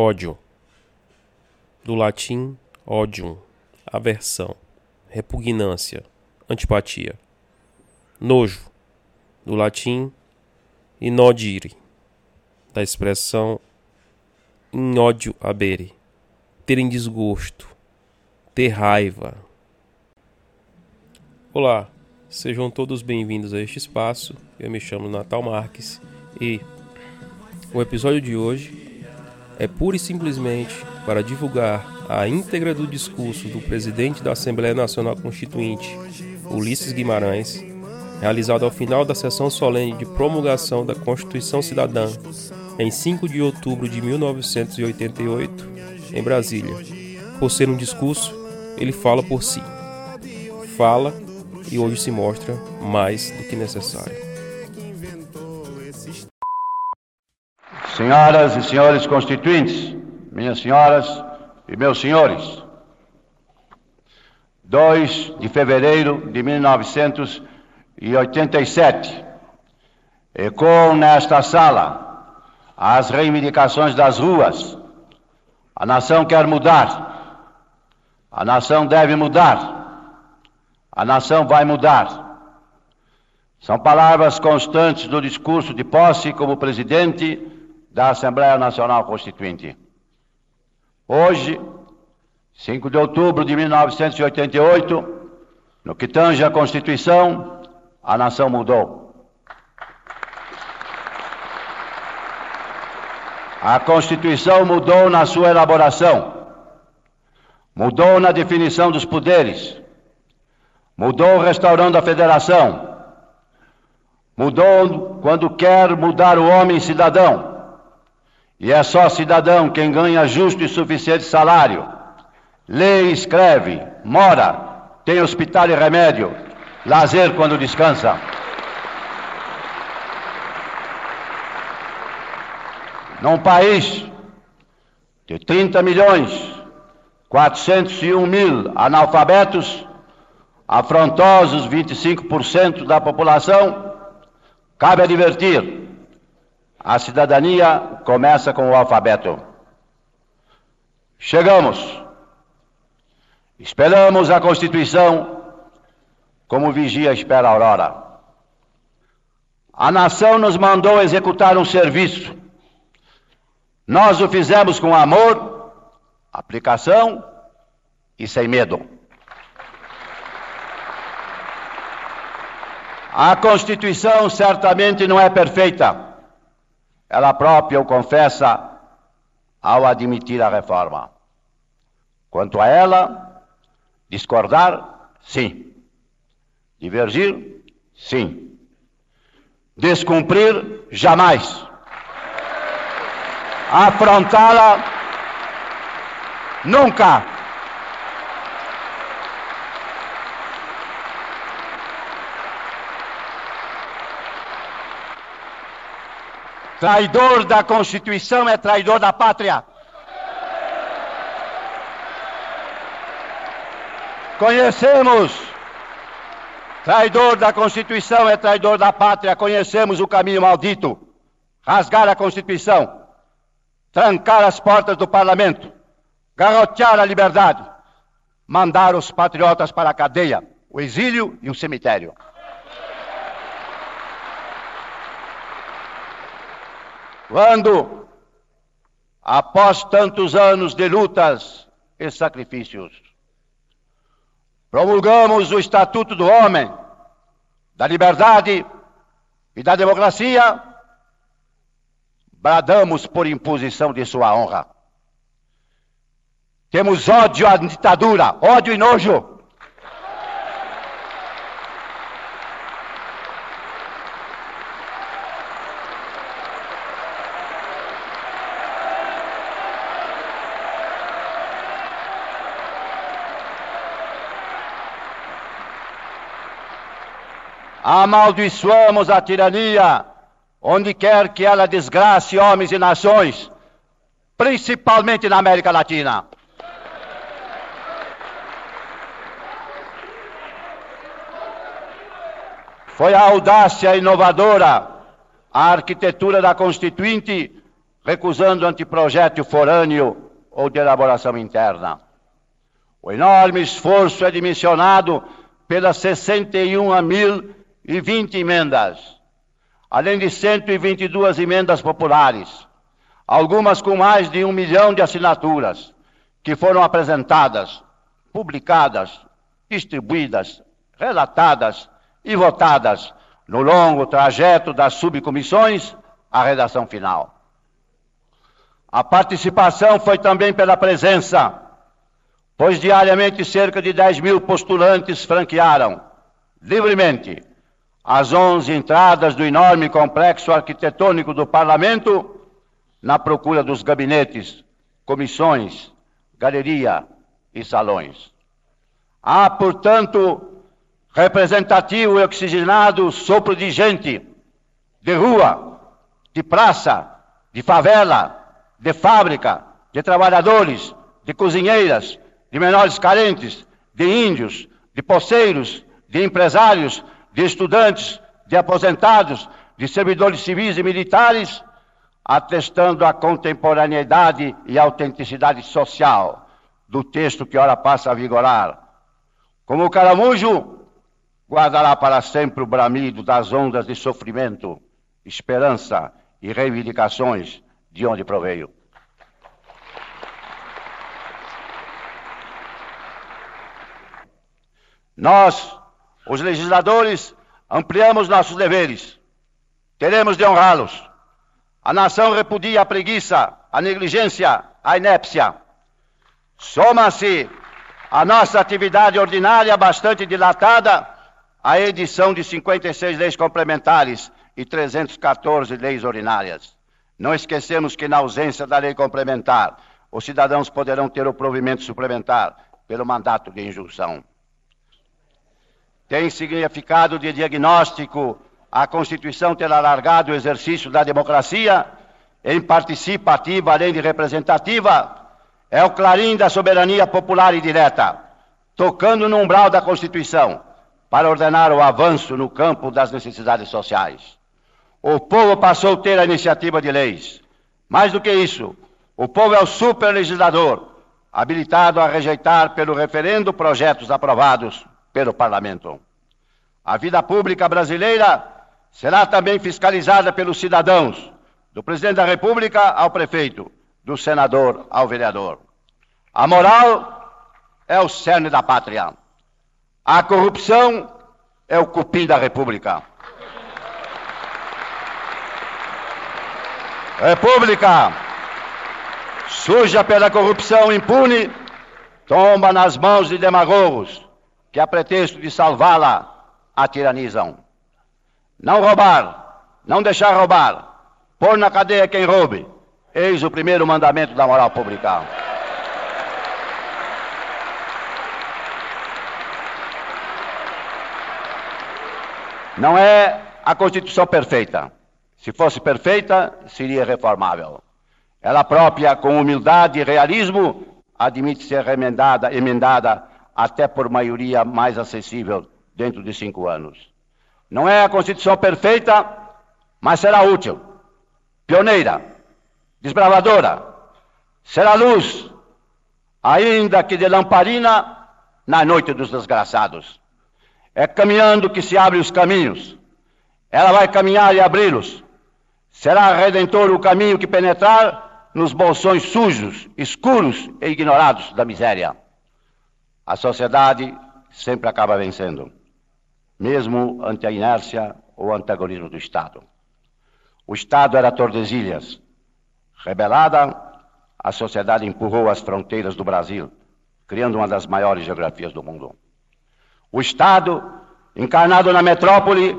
Ódio. Do latim odium, aversão, repugnância, antipatia. Nojo. Do latim inodire, da expressão in ódio abere, ter em desgosto, ter raiva. Olá, sejam todos bem-vindos a este espaço. Eu me chamo Natal Marques e o episódio de hoje é pura e simplesmente para divulgar a íntegra do discurso do presidente da Assembleia Nacional Constituinte, Ulisses Guimarães, realizado ao final da sessão solene de promulgação da Constituição Cidadã, em 5 de outubro de 1988, em Brasília. Por ser um discurso, ele fala por si. Fala e hoje se mostra mais do que necessário. Senhoras e senhores constituintes, minhas senhoras e meus senhores, 2 de fevereiro de 1987, ecoam nesta sala as reivindicações das ruas. A nação quer mudar, a nação deve mudar, a nação vai mudar. São palavras constantes do discurso de posse como presidente da Assembleia Nacional Constituinte. Hoje, 5 de outubro de 1988, no que tange a Constituição, a nação mudou. A Constituição mudou na sua elaboração, mudou na definição dos poderes, mudou restaurando a federação, mudou quando quer mudar o homem cidadão e é só cidadão quem ganha justo e suficiente salário, lê escreve, mora, tem hospital e remédio, lazer quando descansa. Num país de 30 milhões 401 mil analfabetos, afrontosos 25% da população, cabe advertir a cidadania começa com o alfabeto. Chegamos. Esperamos a Constituição como vigia espera a aurora. A nação nos mandou executar um serviço. Nós o fizemos com amor, aplicação e sem medo. A Constituição certamente não é perfeita. Ela própria o confessa ao admitir a reforma. Quanto a ela, discordar, sim. Divergir, sim. Descumprir, jamais. Afrontá-la, nunca. Traidor da Constituição é traidor da pátria. Conhecemos. Traidor da Constituição é traidor da pátria. Conhecemos o caminho maldito. Rasgar a Constituição. Trancar as portas do parlamento. Garrotear a liberdade. Mandar os patriotas para a cadeia, o exílio e o cemitério. Quando, após tantos anos de lutas e sacrifícios, promulgamos o Estatuto do Homem, da Liberdade e da Democracia, bradamos por imposição de sua honra. Temos ódio à ditadura, ódio e nojo. Amaldiçoamos a tirania onde quer que ela desgrace homens e nações, principalmente na América Latina. Foi a audácia inovadora, a arquitetura da Constituinte, recusando anteprojétil forâneo ou de elaboração interna. O enorme esforço é dimensionado pelas 61.020 emendas, além de 122 emendas populares, algumas com mais de um milhão de assinaturas, que foram apresentadas, publicadas, distribuídas, relatadas e votadas no longo trajeto das subcomissões à redação final. A participação foi também pela presença, pois diariamente cerca de 10 mil postulantes franquearam, livremente, as 11 entradas do enorme complexo arquitetônico do parlamento na procura dos gabinetes, comissões, galeria e salões. Há, portanto, representativo e oxigenado sopro de gente, de rua, de praça, de favela, de fábrica, de trabalhadores, de cozinheiras, de menores carentes, de índios, de poceiros, de empresários, de estudantes, de aposentados, de servidores civis e militares, atestando a contemporaneidade e autenticidade social do texto que ora passa a vigorar. Como o caramujo, guardará para sempre o bramido das ondas de sofrimento, esperança e reivindicações de onde proveio. Nós, os legisladores, ampliamos nossos deveres. Teremos de honrá-los. A nação repudia a preguiça, a negligência, a inépcia. Soma-se a nossa atividade ordinária bastante dilatada a edição de 56 leis complementares e 314 leis ordinárias. Não esquecemos que, na ausência da lei complementar, os cidadãos poderão ter o provimento suplementar pelo mandato de injunção. Tem significado de diagnóstico a Constituição ter alargado o exercício da democracia em participativa além de representativa, é o clarim da soberania popular e direta, tocando no umbral da Constituição, para ordenar o avanço no campo das necessidades sociais. O povo passou a ter a iniciativa de leis. Mais do que isso, o povo é o superlegislador, habilitado a rejeitar pelo referendo projetos aprovados pelo parlamento. A vida pública brasileira será também fiscalizada pelos cidadãos, do presidente da República ao prefeito, do senador ao vereador. A moral é o cerne da pátria. A corrupção é o cupim da República. República, suja pela corrupção impune, tomba nas mãos de demagogos que, a pretexto de salvá-la, a tiranizam. Não roubar, não deixar roubar, pôr na cadeia quem roube. Eis o primeiro mandamento da moral pública. Não é a Constituição perfeita. Se fosse perfeita, seria reformável. Ela própria, com humildade e realismo, admite ser remendada, emendada até por maioria mais acessível dentro de cinco anos. Não é a Constituição perfeita, mas será útil, pioneira, desbravadora, será luz, ainda que de lamparina na noite dos desgraçados. É caminhando que se abrem os caminhos. Ela vai caminhar e abri-los. Será redentor o caminho que penetrar nos bolsões sujos, escuros e ignorados da miséria. A sociedade sempre acaba vencendo, mesmo ante a inércia ou antagonismo do Estado. O Estado era Tordesilhas. Rebelada, a sociedade empurrou as fronteiras do Brasil, criando uma das maiores geografias do mundo. O Estado, encarnado na metrópole,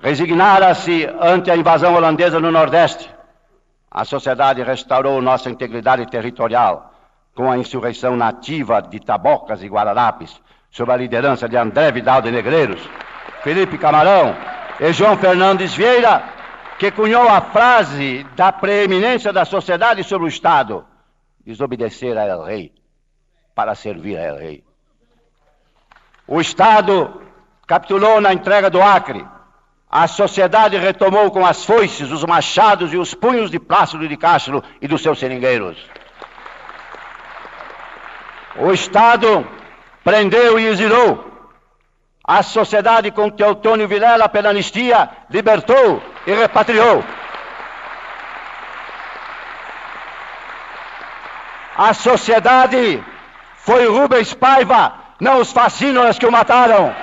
resignara-se ante a invasão holandesa no Nordeste. A sociedade restaurou nossa integridade territorial com a insurreição nativa de Tabocas e Guararapes, sob a liderança de André Vidal de Negreiros, Felipe Camarão e João Fernandes Vieira, que cunhou a frase da preeminência da sociedade sobre o Estado: desobedecer a El Rei para servir a El Rei. O Estado capitulou na entrega do Acre, a sociedade retomou com as foices, os machados e os punhos de Plácido de Castro e dos seus seringueiros. O Estado prendeu e exilou. A sociedade com Teotônio Vilela, pela anistia, libertou e repatriou. A sociedade foi Rubens Paiva, não os fascínoras que o mataram.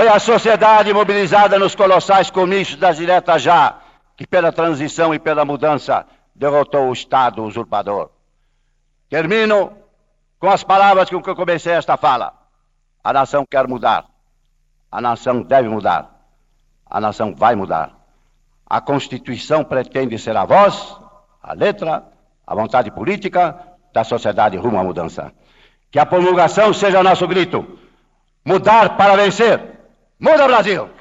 Foi a sociedade mobilizada nos colossais comícios das diretas já, que pela transição e pela mudança derrotou o Estado usurpador. Termino com as palavras com que eu comecei esta fala. A nação quer mudar. A nação deve mudar. A nação vai mudar. A Constituição pretende ser a voz, a letra, a vontade política da sociedade rumo à mudança. Que a promulgação seja nosso grito. Mudar para vencer. Muda Brasil!